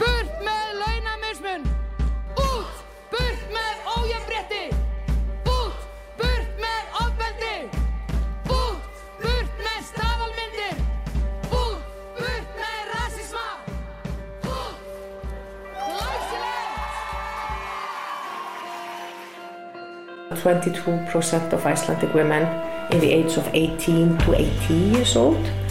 Burt með launamismun! Út! Burt með ójafnbretti! Út! Burt með ofbeldi! Út! Burt með staðalmyndir! Út! Burt með rasisma! Út! Glæsilegt! 22% of Icelandic women in the age of 18 to 80 years old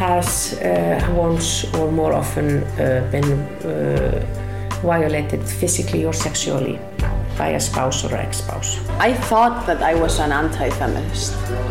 has uh, once or more often uh, been uh, violated physically or sexually by a spouse or ex-spouse. I thought that I was an anti-feminist.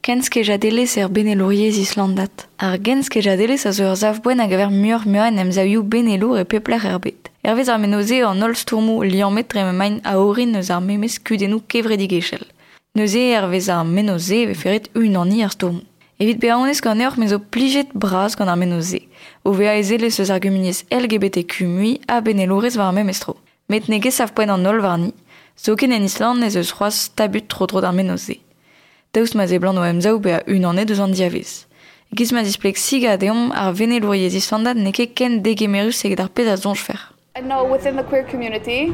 Kenskejadelez ser beneloriez islandat. Ar genskejadelez sa zo ur zav boen hag aver muor muan em zaoioù benelour e pepler erbet. Ervez ar menoze an ol stourmou lianmet trem main a orin neus ar memes kudenou kevredigeschel. Neuze ervez ar menoze ve ferret un an ar stourmou. Evit beaonez gant eur mezo plijet braz gant ar menoze. O vea ezele eus ar LGBTQ mui a benelourez war ar memestro. Met nege sav poen an ol varni, zo ken en Island ez eus c'hoaz tabut tro tro d'ar menoze. daoust ma zeblant o emzao be a unan e deus an diavez. Giz ma displek siga deom ar vene louriez istandad neke ken degemerus eget ar pez a zonj fer. I know within the queer community,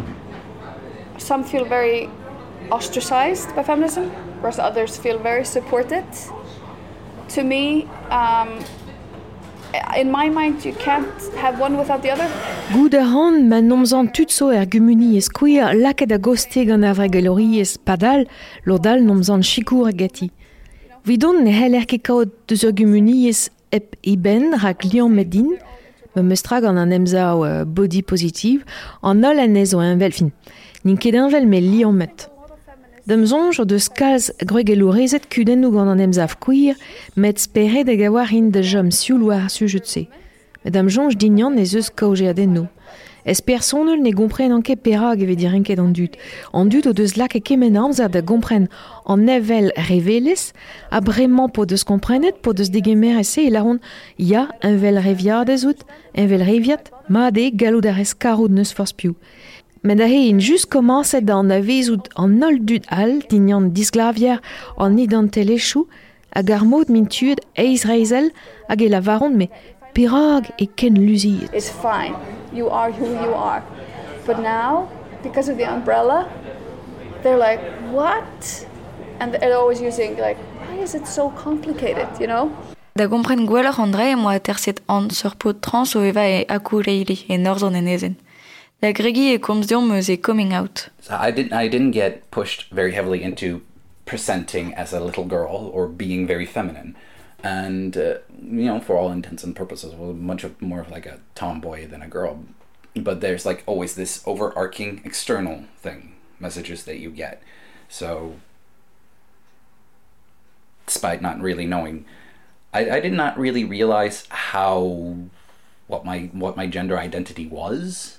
some feel very ostracized by feminism, whereas others feel very supported. To me, um, in my mind, you can't have one without the other. Goud a ran ma nomzan tutso er gumuni ez queer laket a goste gant ar vregelori ez padal, lodal nomzan chikour a gati. Vidon ne hel er ket kaot deus ur gumuni ez ep iben rak lian medin, me meustra gant an emzao uh, body positive, an ol an ez o envel fin. Nin ket envel me lian met. Dem zonj o deus kalz gregelorezet kuden ou gant an emzav queer, met speret hag a in de jom sioul war sujet se. Met am jonj dignan ez eus kaoje adenno. Ez personel ne gompren anke perag eve dir enket an dut. An dut o deus lak e kemen amzer da gompren an nevel revelez, a bremañ po deus komprenet, po deus degemer ese, e laron, ya, un vel reviad ez out, un vel reviat, ma de galou da res karout neus force piou. Men da he in just komanset da an avezout an ol dut al, dignan disglavier an idan telechou, hag ar mod min eiz reizel hag e me perag e ken luzi. It's fine. You are who you are. But now, because of the umbrella, they're like, what? And they're always using like, why is it so complicated, you know? Da gompren gwelloc'h an dre moa terset an sur pot trans o eva e akoureili e norzon en ezen. Da gregi e komz diom meus e coming out. So I didn't I didn't get pushed very heavily into presenting as a little girl or being very feminine. And uh, you know, for all intents and purposes, was much more of like a tomboy than a girl. But there's like always this overarching external thing, messages that you get. So despite not really knowing, I, I did not really realize how what my what my gender identity was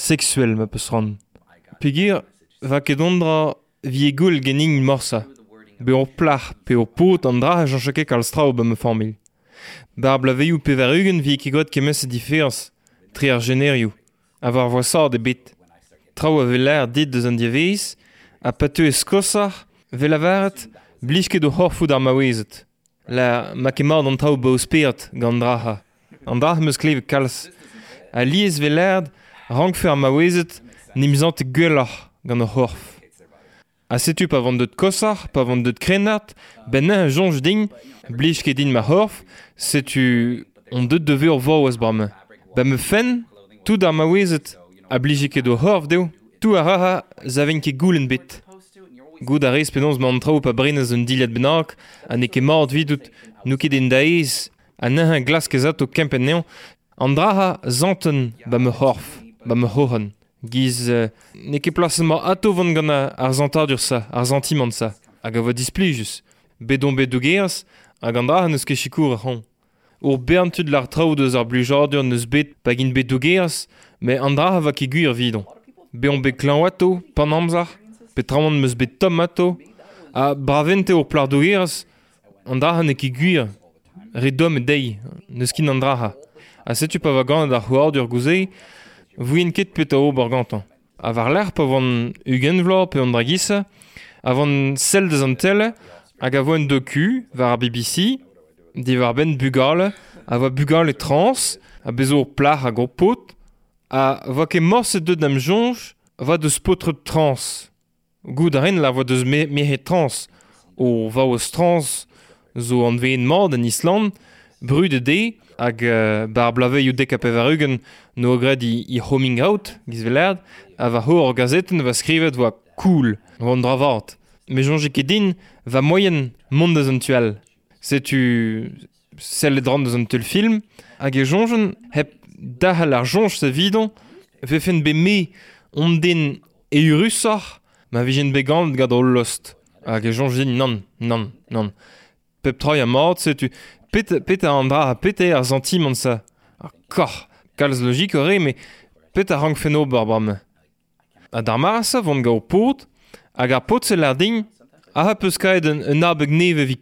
sexuel ma peus ran. Pegir, va ket ondra vie goul genin morsa. Be ur plach, pe ur pot an dra a jean kal strao ba me formil. Ba ar blaveioù pe verugen vie vie kegot kemes e difers, tri ar generioù, a var voasar de bit. Trao a veler dit deus an diaveiz, a pateu e skosar, velavaret, blij ket o horfoud ar maouezet. La ma kemard an trao ba ospert gant dra ha. An dra meus klevet kalz. A liez velerd, Rankfer ma wezet nimzant gwelloc'h gant o horf. A setu pa vant deut kosar, pa vant deut krenat, ben na a jonj din, blij ket din ma horf, setu on deut deve ur vor oas brame. Ba me fen, tout ar ma a blij ket o horf deo, tout a raha zaven ket goulen bet. Goud a rez penons ma an traoù pa brenez un dilad bennak, a ne ket mord vidout, nou ket en daez, a nehe glas kezat o kempen neon, an draha zanten ba me horf. Ba me hohan. Giz, uh, ne ket plasen ma ato vant zantadur sa, sa, hag a vo displijus. Bedon bet dougeaz, hag an draha neus ket chikour a hon. Ur lar traoù deus ar blujardur neus bet pa gin bet dougeaz, me an draha va gwir vidon. Be bet pan amzar, pe a bravente ur plar dougeaz, an draha ne ket gwir, re dom e dei, neus kin an. A va c'hoardur gouzei, Vouin ket pet a-o gantañ. A var l'ar pa vant ugen vlo pe an dragisa, a vant sel deus an telle hag a voan docu var a BBC, di var ben bugal, a voa bugal e trans, a bezo plar a o pot, a voa ket morset deud am jonj, a voa deus potre trans. Gout a la voa deus me mehet trans, o vaos trans zo an vein mord an Island, brud e de, hag uh, bar blave you dek a pevarugen no gred i, i homing out gizvelerd a va ho ar gazeten va skrivet va cool va an dravart. me jonge ket din va moyen mont eus an tual. Setu sel e dran eus an tel film hag e jongen hep da hal ar jonge se vidon vefen be me on den e urusor ma vijen begant gant gant lost. Hag e jonge din nan nan nan. Pep troi a mort setu pet, pet a an dra a pet ar zantimant sa. Ar kor, kalz logik ore, me pet a rank feno bar bram. A dar mar sa vont gao pot, hag ar pot se lar ding, a ha peus un, un vi.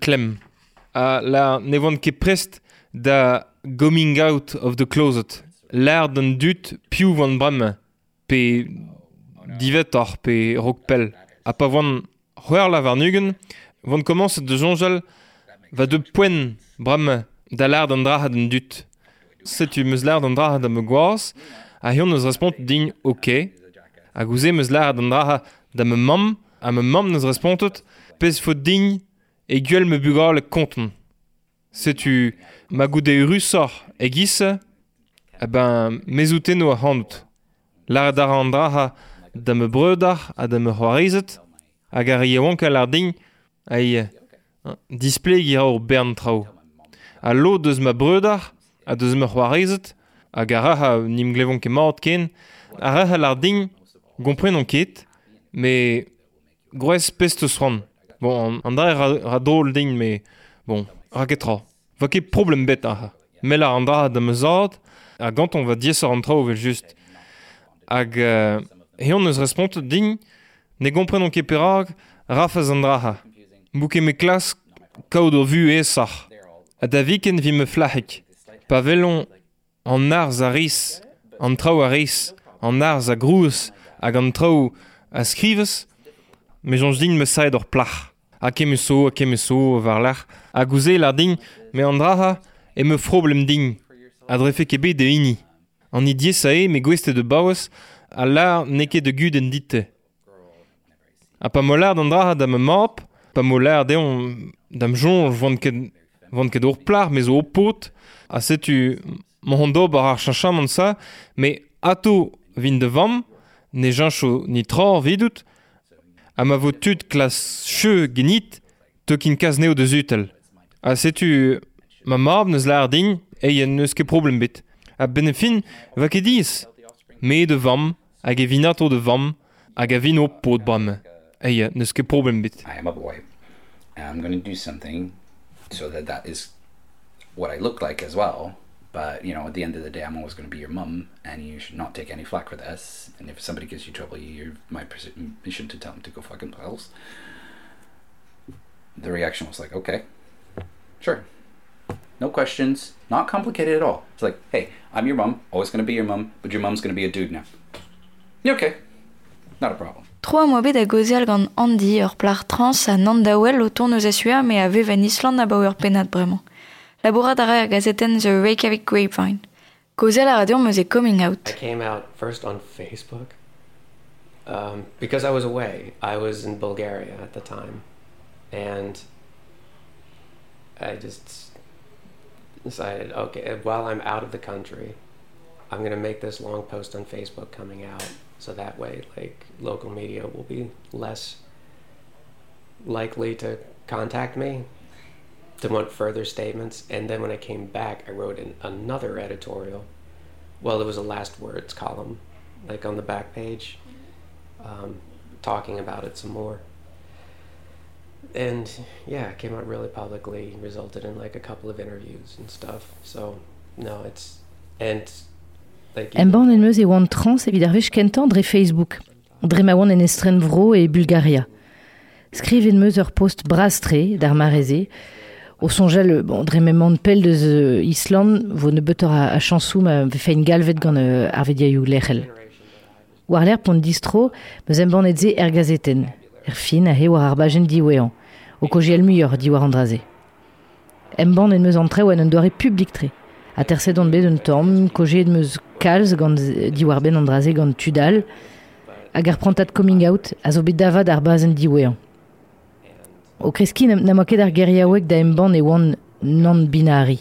A la ne vont ket prest da coming out of the closet. L'air d'un dut piou vant bram, pe divet ar pe rok pel. A pa vont c'hwer la varnugen, vont commence de jonjal va de poen bram da lard an drahad an dut. Setu meus lard an drahat am gwaaz, a hion neus respont din ok, a gouze meus lard an drahad da me mam, a me mam neus respontet, pez fo din e gwell me bugar le konten. Setu ma goude rusor e gise, a ben mezouteno a handout. Lard ar an drahad da me breudar a da me c'hoarizet, hag ar ie wankel ar din, aie Displeg ira ur bern trao. A lo deus ma breudar, a deus ma c'hoarezet, hag a raha nim glevon ket maot ken, a raha lar ding gomprenon ket, me gwez pest eus ran. Bon, an dra ra, ra dol ding, me bon, ra ket tra. Va ket problem bet aha. Mel ar an dra da meuzad, a gant on va dies ar an trao vel just. Hag uh, eon eus respont ding, ne gomprenon ket perag, rafaz an dra ha. Me klas kaout o vu e sar. A da viken vi me flahek. Pa velon an arz a ris, an trao a ris, an arz a grouz, hag an trao a skrivez, me jonj din me saed ur plach. A kem eus so, a kem eus so, var lach. A gouze lar din, me an draha, e me froblem din. A drefe kebe de ini. An i dies a e, me gweste de baoz, a lar neke de gud en dite. A pa molar d'an draha da me map, pa molar deon dam jonj vant ket, vant ket ur plar, zo o pot, a setu mohon bar ar chacham sa, me ato vin de vam, ne jancho ni tra vidout, a ma vo tud klas che genit, te kin kaz neo de zutel. A setu ma marb neus lar din, e neus ket problem bit. A benefin, va ket diz, me de vam, hag e vinato de vam, a vin o pot bram. E yen neus ket problem bit. I am a boy. I'm going to do something so that that is what I look like as well. But, you know, at the end of the day, I'm always going to be your mum, and you should not take any flack for this. And if somebody gives you trouble, you're my permission to tell them to go fucking themselves. The reaction was like, okay, sure. No questions, not complicated at all. It's like, hey, I'm your mum, always going to be your mum, but your mum's going to be a dude now. Okay. Not a problem. Troa moa bet a gozial gant ur plar trans a da wel o tourneus a suer me a vev en Island a bremañ. Gazeten The Reykjavik Grapevine. A meus e coming out. I came out first on Facebook um, because I was away. I was in Bulgaria at the time, and I just decided, okay, while I'm out of the country, I'm gonna make this long post on Facebook coming out, so that way, like local media will be less likely to contact me to want further statements. And then when I came back, I wrote in another editorial. Well, it was a last words column, like on the back page, um, talking about it some more. And yeah, it came out really publicly, resulted in like a couple of interviews and stuff. So, no, it's. And like. En meus e oan trans evit ar kentan dre Facebook. Dre ma oan en estren vro e Bulgaria. Skriv en ur post brastre d'ar mareze, o sonjal, bon, dre memant pel deus uh, Island, vo ne beutor a, a chansou ma ve fein galvet gant uh, ar vediaioù lechel. War l'air pont distro, meus en ban etze er gazeten, er fin a he war ar bajen diwean, o koje el di war andraze. En ban en meus antre oan un doare publik tre, a terse don bet un tom, koje et meus kalz gant di war ben andraze gant tudal, hag ar prantat coming out a zo bet davad ar bazen diwean. O kreski na ket ar geriaouek da em ban e oan non-binari.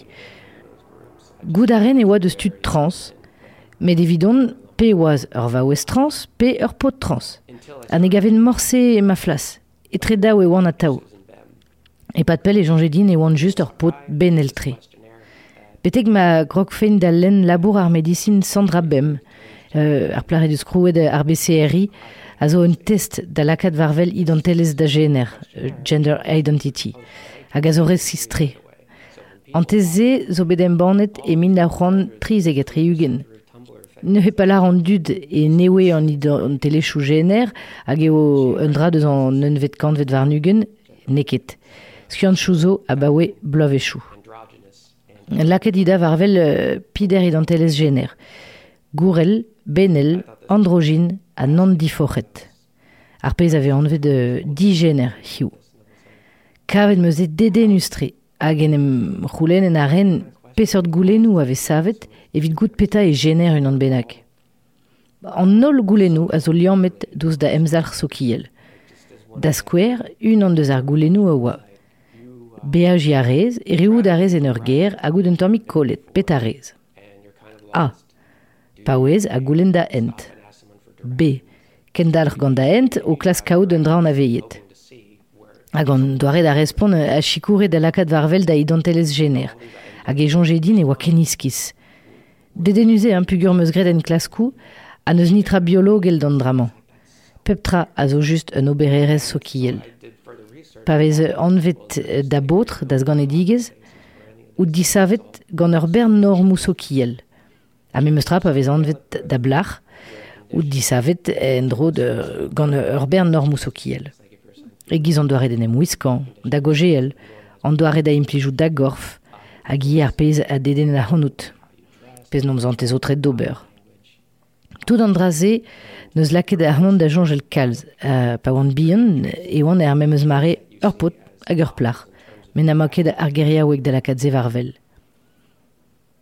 Goud aren e de stud trans, met evidon pe oaz ur va ouez trans, pe ur pot trans. An e gaven morse e ma flas, e tre daou e oan a tao. E pat pel e janjedin e oan just ur pot ben el tre. Betek ma grog fein da len labour ar medicine Sandra Bem, euh, ar plare deus krouet ar BCRI, a zo un test da lakat varvel identelez da GNR, euh, Gender Identity, hag a zo resistre. Anteze zo bedem banet e min da c'hoant triz eget reugen. Ne he palar an dud e newe an identelechou GNR hag eo un dra deus an un vet kant vet varnugen, neket. Skiant chouzo a bawe blov e chou. Laket ida varvel euh, pider identelez GNR. Gourel, benel, androgyne, a nan difochet. Ar pez ave anvet de digener hiu. Kavet meus e dede nustre, hag en em roulen en arren pesort goulenou ave savet evit gout peta e gener un an benak. An nol goulenou a zo liammet douz da emzalc'h sokiel. Da skwer, un an deus ar goulenou a oa. Beaj i a rez, e rioud a rez en ur ger a gout un tammik kolet, pet a rez. A. Paouez a goulen da ent. B. Kendalr gant da ent o klas kaout un dra an aveiet. Hag an da respon a chikoure da varvel da identelez gener. Hag e jonjedin e oa keniskis. Dedenuze un pugur meus nitra. Peptra a zo just un obererez sokiel. Pavez anvet da botre das gant edigez, ou disavet gant ur bern nor moussokiel. A me meustra pavez anvet da blach, ou disavet en dro de gant ur bern nor moussokiel. E giz an doare denem wiskan, da gojeel, an doare da implijou da gorf, hag i ar pez a deden a honout. Pez nom zant ez otret d'ober. Tout an draze, neus laket ar hon da jonjel kalz, uh, pa oan bihan, e oan er memeus mare ur pot hag ur plach, men a maket ar da varvel.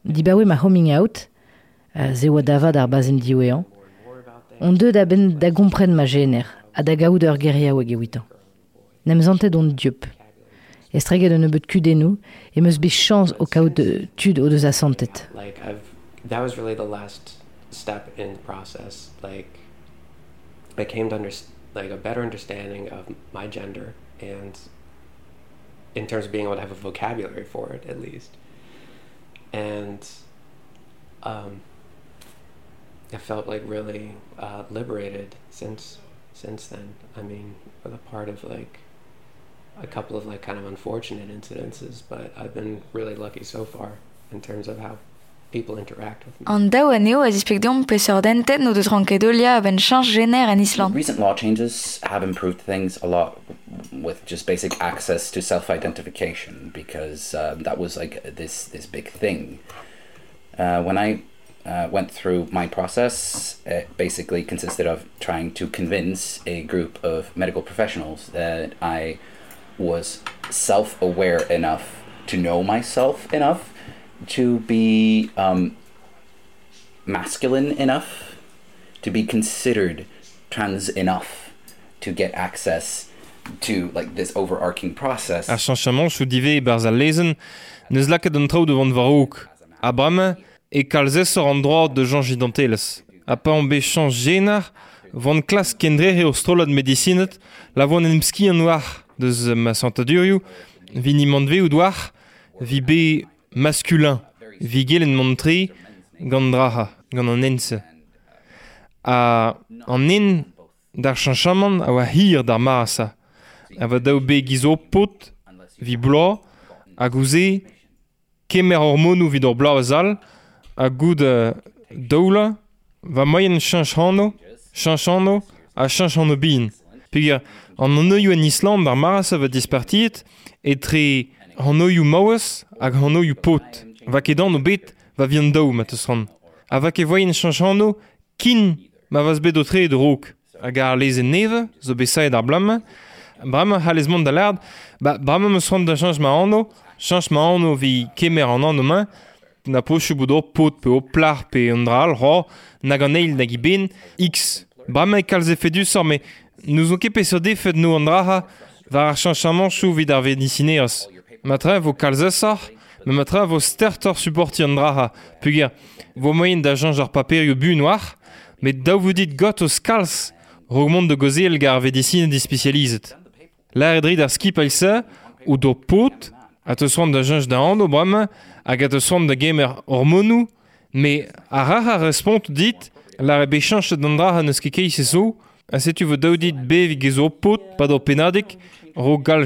Dibawe ma homing out, uh, ze oa davad ar bazen diwean, on deud da ben da ma a da gaout ur e witan. Estreget un e de tud o deus a santet. Like, I've, that was really the last step in the process. Like, I came to under, like a better understanding of my gender and in terms of being able to have a vocabulary for it at least. And um, I felt like really uh, liberated since since then. I mean, for the part of like a couple of like kind of unfortunate incidences, but I've been really lucky so far in terms of how people interact with me. An daou aneo a dispekdiom peseurt dentet no deus rankedolia a ben chanj gener en Island. Recent law changes have improved things a lot with just basic access to self-identification because uh, that was like this this big thing. Uh, when I uh, went through my process, it basically consisted of trying to convince a group of medical professionals that I was self-aware enough to know myself enough to be um, masculine enough to be considered trans enough to get access to like this overarching process. Ar chanchamant chou dive e barz al lezen, neus laket an trao devant varouk. A brame, e kalzesor an droit de Jean Gidanteles. A pa an be chanj genar, vant klas kendrere o strolad medicinet, la vant en ski an war deus ma santadurioù, vi ni mandve ou doar, vi be masculin, vi gelen montri gant draha, gant an ense. A an en d'ar chanchaman a oa hir d'ar marasa. A va daou be gizo pot, vi blo, a gouze, kemer hormonou vid ur blau zal, a goud uh, va moyen chanch hano, chanch hano, a chanch hano bin. Oioù en Island ar marasa va dispartiet, etre an oioù maouez hag an oioù pot. Va ket an o bet, va vian daou mat eus ran. A va ket voyen chanch hano, kin ma vas bet o tre de rok. Hag ar leze neve, zo besaet ar blamme, brama halez mont da lard, ba brama meus ran da chanch ma anno, chanch ma anno vi kemer an an o main, na pochou bout pot pe o plar pe dral, ro, nag an eil nag i ben, x. Brama e kalze fedus or, me nous on ket peseurt defet nou an draha, var ar chanch an manchou vid ar vedicineos. Matra vo kalzesar, me matra vo stertor supporti an draha, vo moyen da chanj ar paperio bu noir, met daou vou dit got o skals, rogmont de gozel gar vedicine dispecializet. La edrid ar skip se, ou do pot, a te soan da chanj da an o brama, hag a te soan da gamer hormonou, me a rar a respont dit, la rebe chanj d'an draha neus ket keiz e zo, a setu vo daou dit do penadik, ro gal.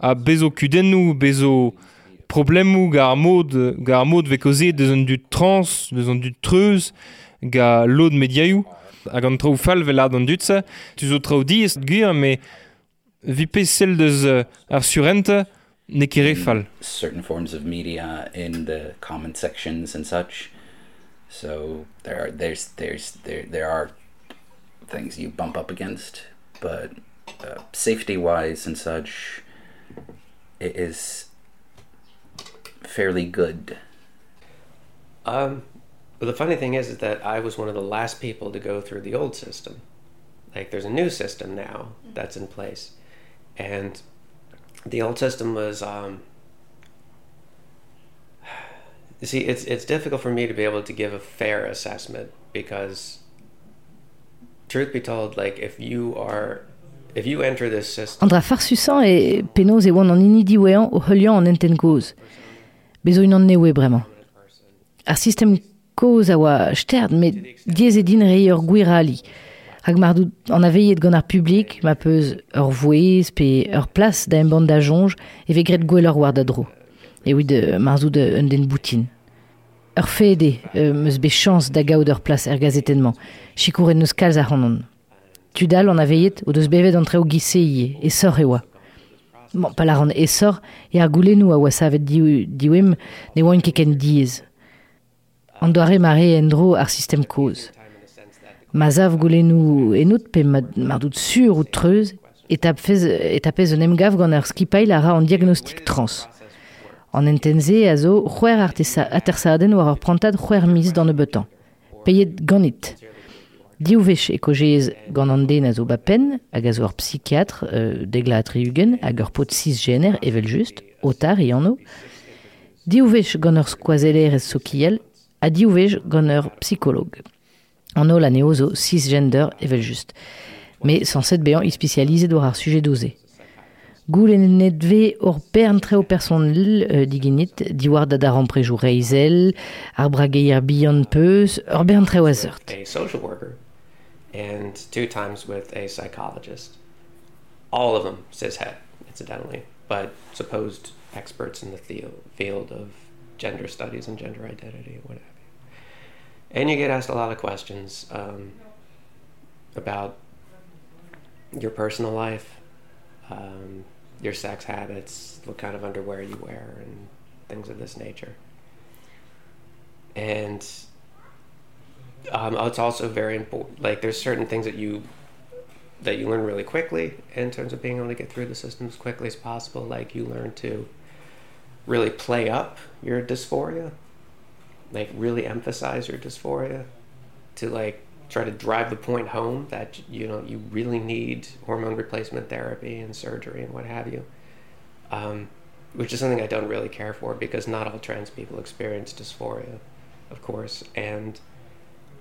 a bezo kudennou, bezo problemou ga ar mod, ga ar mod vekoze deus an dut trans, deus an dut treuz, ga lod mediaou, hag an traoù fall velad an dud tu zo traoù diest gwir, me vipe sel deus ar surente, ne kere fall. Certain forms of media in the comment sections and such, so there are, there's, there's, there, there are things you bump up against, but uh, safety-wise and such, it is fairly good. Um, but the funny thing is, is that I was one of the last people to go through the old system. Like, there's a new system now that's in place, and the old system was. Um, see, it's it's difficult for me to be able to give a fair assessment because, truth be told, like if you are, Andra farsusan e penoz e oan an inidi wean o heulian an enten koz. Bezo un an newe bremañ. Ar sistem koz a oa sterd, met diez e din rei ur gwir ali. Hag mar dout an aveiet gant ar publik, ma peus ur plas da em band da jonj e ve gret gwell ur war. E oud euh, mar euh, un den boutin. Ur fede euh, meus be chans da gaout ur plas er gazetenman. Chikour en neus a. Tudal an aveiet o deus bevet an treo gise ie, e sor e oa. Bon, pa la ran e ar goulenou a oa savet diouem ne oan keken diez. An doare mare en dro ar sistem koz. Ma zav goulenou enout pe ma- mar dout sur ou treuz, et tapez, un emgav gant ar skipail a ra an trans. An entenze a zo c'hwer artesa atersaden war ar prantad c'hwer mis dan e betan. Peiet ganit. Diou vech e kojez gant an den a zo ba pen, hag a zo ar psychiatre euh, degla a triugen hag ur pot 6 gener evel just, otar e anno. Diou vech gant ur skoazeler ez sokiel, a diou vech gant ur psycholog. An ol a neo zo 6 gender evel just. Me sans set bean i spécialisé war ar sujet dosé. Goul en net ve ur bern treo personel euh, diginit, diwar da daran prejou reizel, ar brageier bihan peus, ur bern treo. And two times with a psychologist. All of them says cishet, incidentally, but supposed experts in the field of gender studies and gender identity, what have you. And you get asked a lot of questions um, about your personal life, um, your sex habits, what kind of underwear you wear, and things of this nature. And um, it's also very important. Like there's certain things that you that you learn really quickly in terms of being able to get through the system as quickly as possible. Like you learn to really play up your dysphoria, like really emphasize your dysphoria, to like try to drive the point home that you know you really need hormone replacement therapy and surgery and what have you. Um, which is something I don't really care for because not all trans people experience dysphoria, of course, and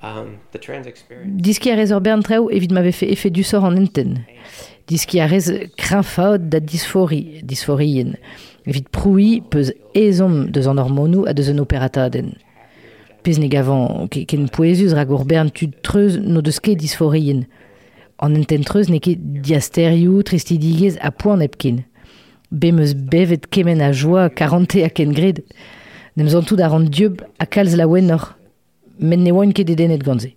um, the trans experience. Diski a rez bern treo evit m'avait fait effet du sort en enten. Diski a rez krinfaod da dysphorie, dysphorien. Evit proui peus ezom deus an hormonou a deus an operataden. Pez neg avant ken poezus rag ur bern tud treuz no deus ket dysphorien. An enten treuz ne ket diasterioù tristidigez a poan epkin. Bemeus bevet kemen a joa karante a ken gred. Nem an tout a ran diub a kalz la wenor. Men ne oan ket edenet ganze.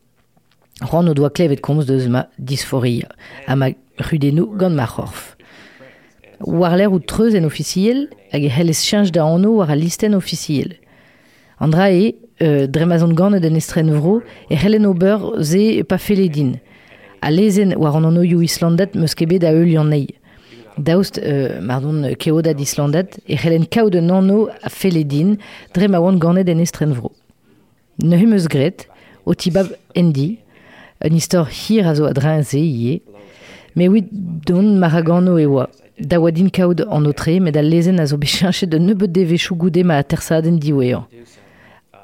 Ran o doa klevet komz deus ma dysphoria. A ma gant ma c'horf. War l'air ou treuz en officiel hag e helles chanj da anno war a listen officiel. Andra e, euh, dremazon gant den estren vro, e hellen ober ze pa feledin. A lezen war an anno you Islandet meus kebet eul nei. Daoust, euh, mardon, keoda d'Islandet, e hellen kaout an anno a feledin, dre ma oan ganet en estren vro. Ne humeus gret, o tibab endi, un istor hir a zo a don maragano e oa. Da oa din kaout an otre, met a lezen de nebeut devechou ma a tersaden diwean.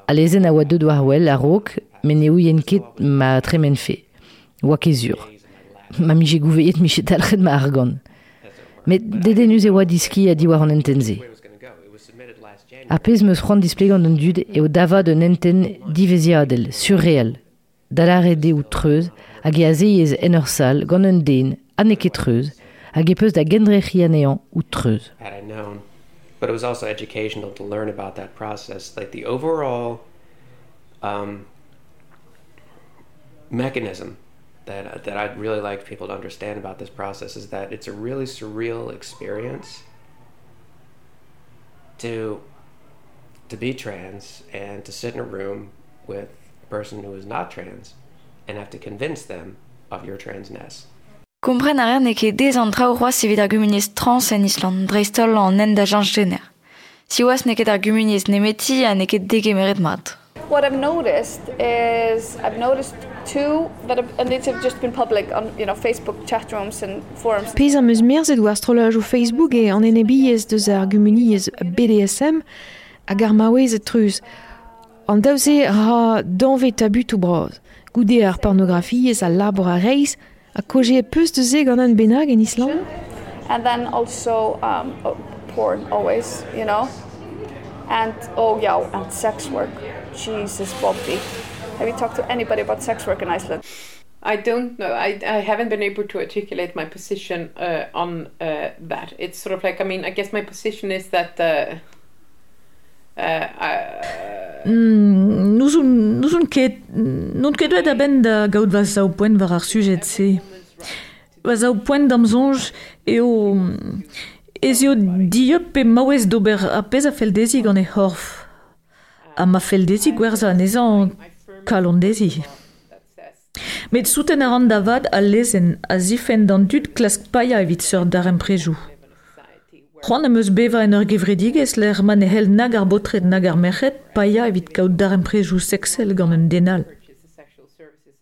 A lezen a oa deud war a ma tremen fe. Oa kezur. Ma mi je gouveet mi chet alred ma argon. Met dedenus e diski a diwar entenze. A pez meus c'hoant displegan d'un dud e o dava d'un enten diveziadel, surreal. Dalare de ou treuz, hag e a zeiez en ur sal, gant un den, aneke treuz, hag e peus da gendrechi anean ou known. But it was also educational to learn about that process. Like the overall um, mechanism that, that I'd really like people to understand about this process is that it's a really surreal experience to to be trans and to sit in a room with a person who is not trans and have to convince them of your transness. Kompren a ren ket dez an traoù c'hoaz evit ar gumuniez trans en Island, dreistol an en da janj gener. Si oas ne ket ar gumuniez nemeti a ne ket degemeret mat. What I've noticed is I've noticed two that have, and these have just been public on you know Facebook chat rooms and forums. Pez am eus merzet o astrolaj o Facebook e an enebiez deus ar gumuniez BDSM hag ar maouez et truz. An daouze ra danvet tabut o braz. Goude ar pornografiez a labor a reiz a koje e peus de ze gant an benag en Island. And then also um, porn always, you know. And oh yeah, and sex work. Jesus, Bobby. Have you talked to anybody about sex work in Iceland? I don't know. I, I haven't been able to articulate my position uh, on uh, that. It's sort of like, I mean, I guess my position is that uh, I, Nous on ket non ket da ben da gaout va sa poent var ar sujet se. Va sa poent d'amzonj e o ezio diop pe mawez d'ober a pez a fel dezi gant e horf. A ma fel dezi gwerza nezan kalon dezi. Met souten a ran da a lezen a zifen d'an dud klask paia evit seur d'ar emprejou. Juan em eus beva en ur gevredigez l'er man e hel nag ar botret nag ar merchet paia evit kaout dar emprejou sexel gant un denal.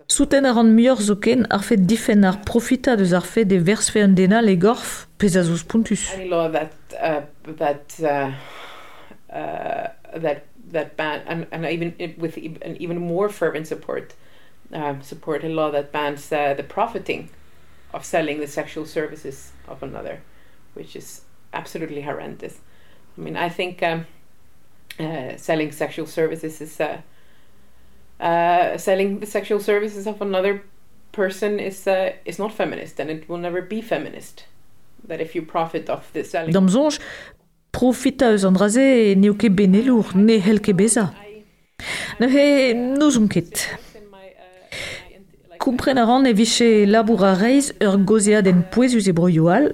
Souten a ran muior zo ken ar fet difen ar profita deus ar fet de vers fe un denal e gorf pez a zouz puntus. any law that uh, that uh, uh, that that ban and, and even i- with e- an even more fervent support um, support a law that bans uh, the profiting of selling the sexual services of another, which is absolutely horrendous. I mean, I think um, uh, selling sexual services is uh, uh, selling the sexual services of another person is uh, is not feminist, and it will never be feminist. That if you profit off the selling. D'am zonj, profita eus an ne o ket benelour, ne hel beza. Ne he nous on ket. Kompren a ran e viche labour a reiz ur gozead en poezus e broioal,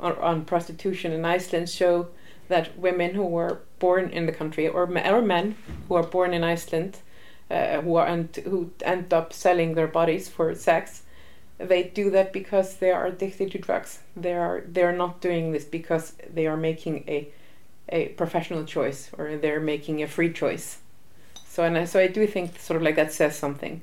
on prostitution in Iceland show that women who were born in the country or, or men who are born in Iceland uh, who are and who end up selling their bodies for sex they do that because they are addicted to drugs. They are they're not doing this because they are making a a professional choice or they're making a free choice. So and I, so I do think sort of like that says something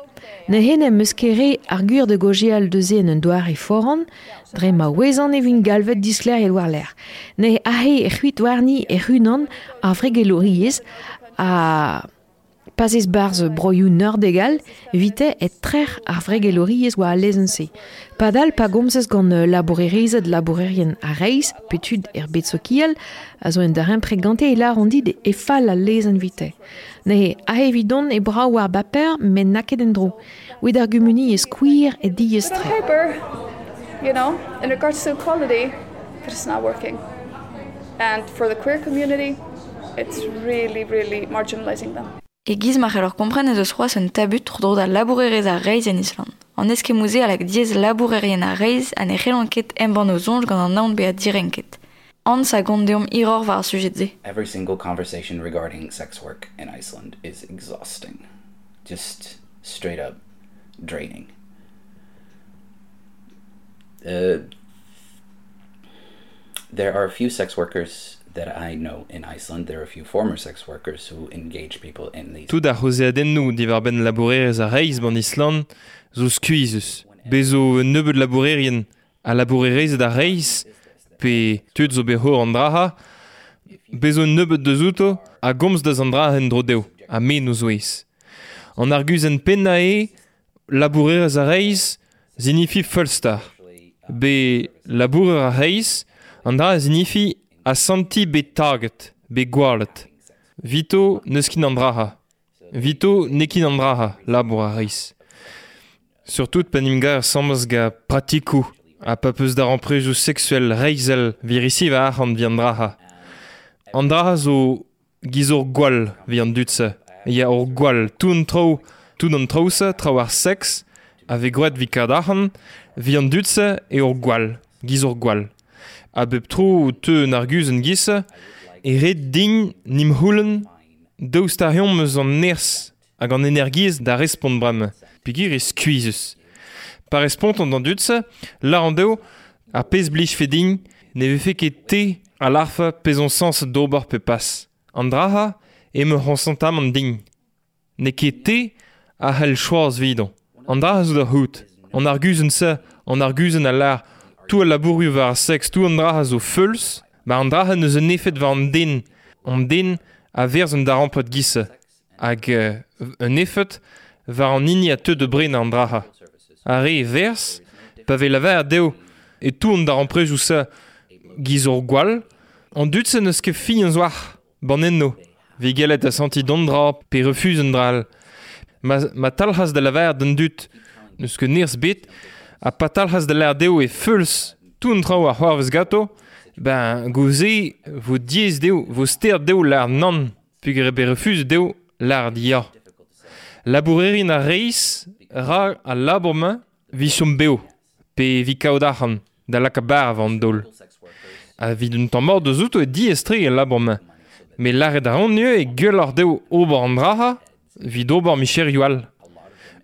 Ne hene meus kere ar de gojeal deuze un doar e foran, dre ma wezan evin galvet diskler e l'er. Ne ahe e c'huit warni e runan a vregeloriez a pazez barz broioù nordegal vite et trer ar vregeloriez oa lezense. Padal pa gomzez gant labourerezet labourerien a reiz, petud er bet so kiel, a zo en darren pregante e la rondid e fal a lezen vite. Ne a evidon e bra war baper men naket en dro. Ar gumuni e e But you know, in regards to equality, it's not working. And for the queer community, it's really, really marginalizing them. E giz mar alors a en Island. An eskemouze labourerien a reiz an e relanket gant an naon direnket. Sa iror sujet. Every single conversation regarding sex work in Iceland is exhausting. Just straight up draining. Uh, there are few sex workers that I know in Iceland, there are a few former sex workers who engage people in these... Tout a rozeadennoù divar ben labourerez a reiz ban Island zo skuizus Bezo un nebeud labourerien a labourerez da reiz pe tud zo beho an draha. Bezo un nebeud deus a gomz da an draha en drodeo a me o zoez. An argus en penna e labourerez a reiz zinifi fulstar Be labourer a reiz an zinifi a santi be target, be gwalet. Vito neus kin an draha. Vito ne kin an draha, labour a reiz. Surtout pen im gar sambas ga pratikou, a pa peus dar an prejou sexuel reizel virisi va ar an vi an draha. An draha zo gizor gwal vi an dutse. Ya or gwal tout trou, tout an trousa, trau ar sex, ave gret vi kad arhan, vi an dutse e or gwal, gizor gwal. A bep trou te un argus en gisse, e red din nim houlen daoust ar eus an ners hag an da respond brem. Pigir e skuizus. Pa respond an dan la an deo, a pez blij fe din, ne vefe ket te a larfa pezon sens d'ober pe pas. An draha, e me ransantam an din. Ne ket te a hel choaz vidon. An draha zo da hout. An arguzen se, an arguzen a lar, tout a labouriou war sex, tout an draha zo feuls, ba an draha neus an efet war an din, an din a verz an darampot gisse. Hag euh, un efet war an ini a teu de brin an draha. A re vers, pa ve laver deo, e tout an daramprejou se gizor gwal, an dutse neus ket fi an zoar, ban enno, ve gelet a santi dondra pe refuz an dral. Ma, ma talhas de laver d'an dut, neus ket nirs bit, a patalc'has de l'air deo e feuls tout trao ar c'hoarvez gato, ben gouze vo diez deo, vo ster deo l'air nan, pug e be refus deo l'air dia. Labourerin a reis ra a labourman visom beo, pe vi kaout da laka bar avant dol. A vi d'un tamm mort de zout e di estri e labourman. Me lare da an e gueul ar deo ober an draha, vi d'ober micher yual.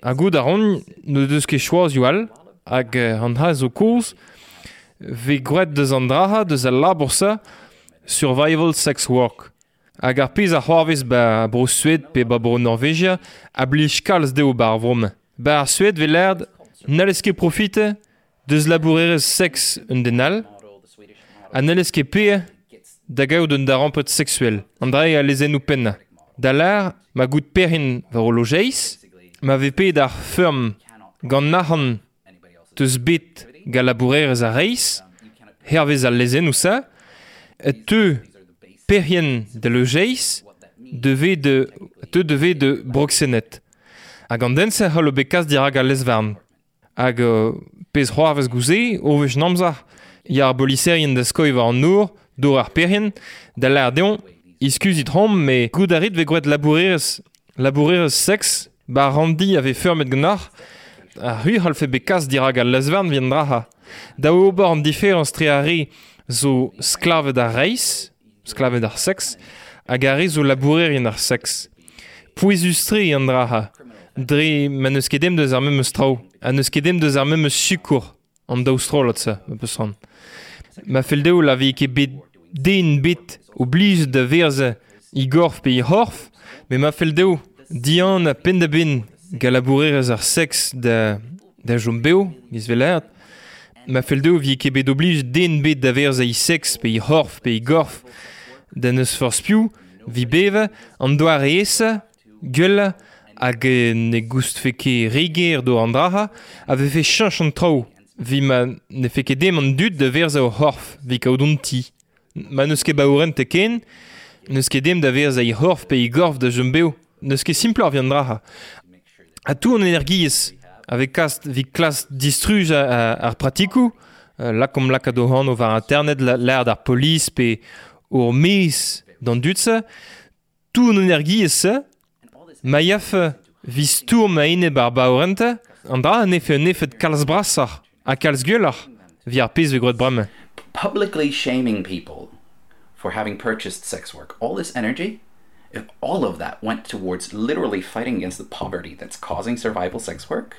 A gout ar ron ne deus ket choaz yual, hag an ha zo kouz, ve gret deus an draha deus a labour sa, Survival Sex Work. Hag ar pez a c'hoarvez ba bro Sued pe ba bro Norvegia a blij kalz deo ba ar vrom. Ba ar Sued ve lerd nalez ket profite deus labourerez sex un denal, a nalez ket pe da gaout un da rampet sexuel. An dra a lezen ou penna. Da lar ma gout perin var o logeiz, ma ve pe d'ar gant nahan teus bet galabourerez a reis, hervez al lezen ousa, te perien de le geiz, deve de, te deve de broxenet. Hag an den se c'hallo o bekaz dirag al lez. Hag uh, pez c'hoarvez gouze, ovech namza, ya ar boliserien da skoi war an nour, d'or ar perien, da l'ar deon, iskuzit rom, me goudarit ve gouet labourerez, labourerez sex, ba randi ave fermet gnar, a hu halfe bekas dirag al lesvern vien draha. Da o ober an diferenz tre a ri zo sklave da reis, sklave da sex, hag a ri zo labourer ar sex. Pouez ustre an draha, dre ma neus ket deus ar memeus trao, a neus ket deus ar memeus sukour an daoustro lot sa, ma peus ran. Ma fel deo la vi ket bet den bet oblige da verze i gorf pe i horf, me ma fel deo dian a pen da ben galabourerez ar seks da, da jom beo, giz velert, ma fel deo vie kebet oblige den bet da verz ai sex pe i horf, pe i gorf, da neus forspiou, vi beve, an doar e esa, gueula, hag ne goust feke reger do an draha, a vefe chanch an trao, vi ma ne feke dem an dud da verz ao horf, vi kaoudon ti. Ma neus ket baouren te ken, neus ket dem da verz ai horf pe i gorf da jom beo, neus ket simplor vian draha. A tou an energiez, ave kast vi klas distruj ar pratikou, euh, la kom laka do han over internet, l'air d'ar polis pe ur mes dan dudse, tou an energiez se, Ma ma a kalz gueulach, vi brame. Publicly shaming people for having purchased sex work, all this energy, all of that went towards literally fighting against the poverty that's causing survival sex work,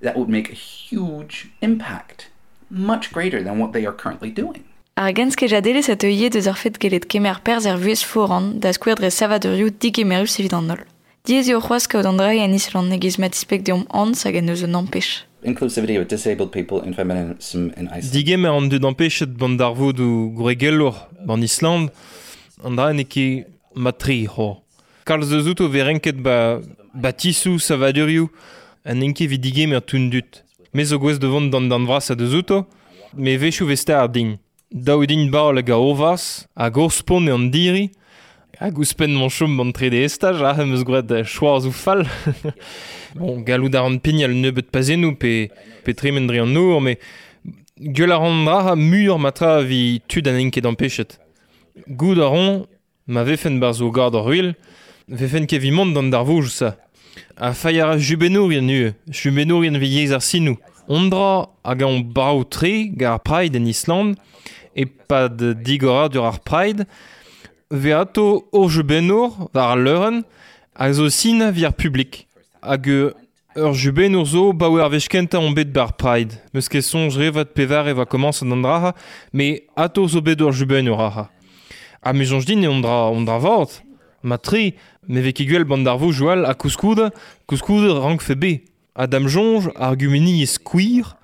that would make a huge impact, much greater than what they are currently doing. Ar genske jadele sa teuie deus ar fet gelet kemer perz er vuez foran da skouerdre savadurioù digemerus evit an nol. Diez eo c'hoaz kaout an drai en Island negiz met ispek deom ans hag en eus an empech. Inclusivity of disabled people in feminism in Iceland. Dige me an dud empechet ban darvoud ou gregelor ban Island, an dra ne ket ma tri ho. Kalz zo o verenket ba, ba tisou savadurioù an enke vidige mer tun dut. Me zo gwez devant dan dan vras a de zouto, me vechou veste ar din. Daou din bar hag a ovas, a gorspon e an diri, a gouspen mon chom ban tre de estaj, a hem eus gret choar ou fal. bon, galou da an peignal nebeut pazenou pe, pe tremen dre an nour, me gueul ar an dra mur matra vi tud an enke d'an pechet. Goud ar ma vefen bar zo gard ar ruil, vefen ke vi mont dan dar vouj sa. A jubenour yan ue, jubenour yan vi yez ar sinou. Ondra hag an brau tre gar Pride en Island, e pad digora dur ar Pride, ve ato ur jubenour war ar leuren, hag zo sin vir publik. Hag ur jubenour zo baou ar vechkenta on bet bar Pride. Meus ket sonj revat pevar eva komans an andraha, me ato zo bet ur jubenour aha. A me jonj din e ondra, ondra vort, ma tri, me vek iguel bandarvo joal a kouskoude, kouskoude rank fe be. Argumeni e skouir,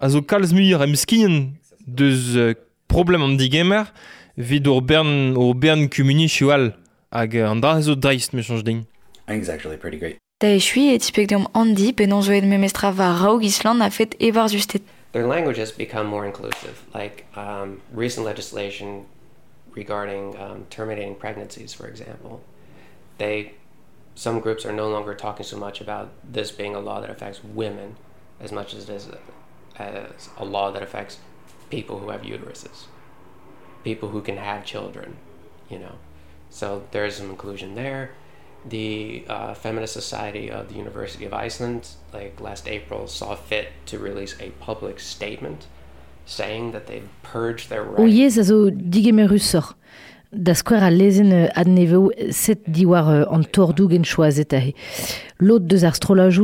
a zo kalz muir em skien deus problem an digemer, vid ur bern, ur bern hag an zo dreist it's actually pretty great. Da e chui e tipek deom handi pe non zo ed memestra va raoug Island a fet evar justet. Their language has become more inclusive. Like um, recent legislation regarding um, terminating pregnancies, for example, they some groups are no longer talking so much about this being a law that affects women as much as it is a, as a law that affects people who have uteruses, people who can have children, you know. So there is some inclusion there. The uh, Feminist Society of the University of Iceland, like last April, saw fit to release a public statement saying that they'd purged their O rights. yez a zo digeme russor. Da skwer a lezen euh, ad neveo set diwar euh, an tordou gen choazet ahe. Lot deus ar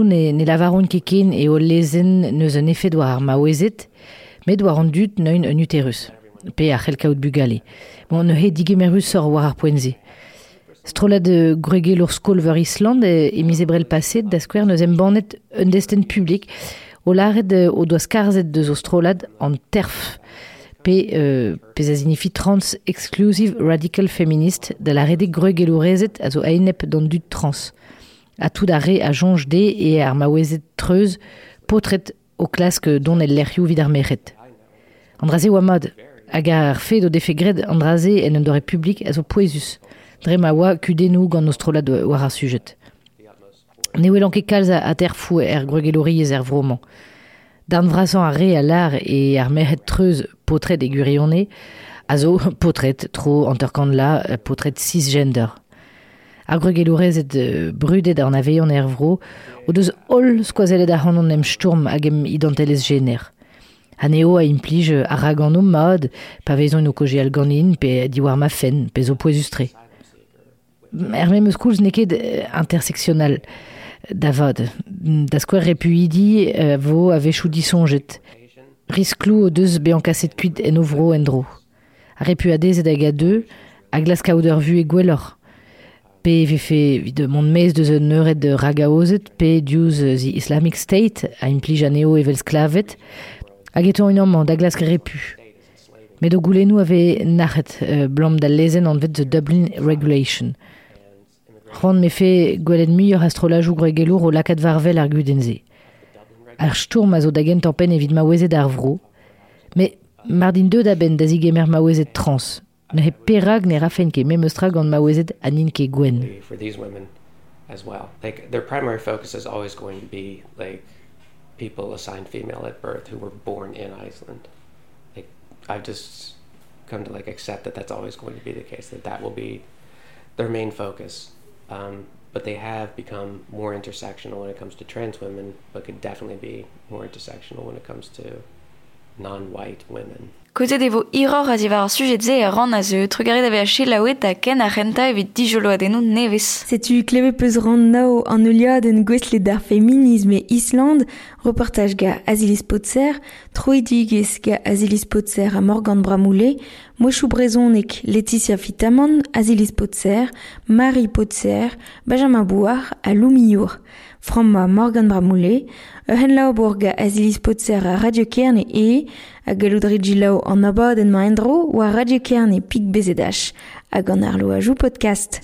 ne, ne lavaroun keken e o lezen neus an efe doar ar maouezet, met doar an dut neun un uterus. Pe ar c'helkaout bugale. Bon, ne he war ar poenze. Strola de grege lor skol ver Island e, e mize brel paset da skwer neus em bannet un desten publik O laret euh, o doaz karzet deus ostrolad an terf, pe, euh, pe za signifi trans exclusive radical feminist da la rede gregelorezet a zo ainep d'an dud trans. A tout d'arrêt a jonge de e ar maouezet treuz potret o klask don el lerioù vid ar meret. Andraze oa mod, hag ar fe do defe gred andraze en un do republik a zo poezus. Dre ma oa kudenou gant ostrolad war ar sujet. Ne oelan ket kalz a, a ter fou er gregeloriez er vroman. D'an vrasan a re a lar e ar meret treuz potret e gurionne, a zo potret tro anterkant la potret cisgender. Ar gregelorezet euh, brudet an aveion er vro, o deus ol skoazelet a hanon em sturm hag em idantelez gener. Haneo a implij a ragan o mod, pa vezon no koje al ganin, pe diwar ma fen, pe zo poezustre. Er mem eus koulz neket euh, interseksional da skwer repuidi uh, vo a vechou disonjet. Risklou o deus be an kaset kuit en ovro en dro. A repuadez ed hag a deux, a glas kaouder vu e gwellor. Pe vefe vid mont mez deus un euret de ragaozet, pe diouz the Islamic State a implij aneo evel sklavet, hag eto un amman da glas repu. Met o goulenou ave nachet uh, blam da lezen an vet the Dublin Regulation. Ron me fe gwelet muiur astrolajou gregelour o lakat varvel ar gudenze. Ar a zo da gent tampen evit ma ar vro, mardin deud aben da ma trans, ne he perag as well. Their primary focus is always going to be like people assigned female at birth who were born in Iceland. I've just come to like accept that that's always going to be the case. That that will be their main focus. Um, but they have become more intersectional when it comes to trans women, but could definitely be more intersectional when it comes to non-white women. Kote devo iror a divar ar sujet ze e ran a zeu, trugaret a chelaouet a ken a renta evit dijolo adenou nevez. Setu kleve peus ran nao an euliad en gwesle d'ar feminisme e Island, reportage ga Azilis Potser, troidigez ga Azilis Potser a Morgan Bramoulet, mochou brezonek Laetitia Fitaman, Azilis Potser, Marie Potser, Benjamin Bouar a Loumiour. Framma Morgan Bramoulet, ur hen lao bourg a ziliz potser a Radio Kerne e, a galoudre lao an abad en ma endro, oa Radio Kerne pik bezedach, hag an ar loajou podcast.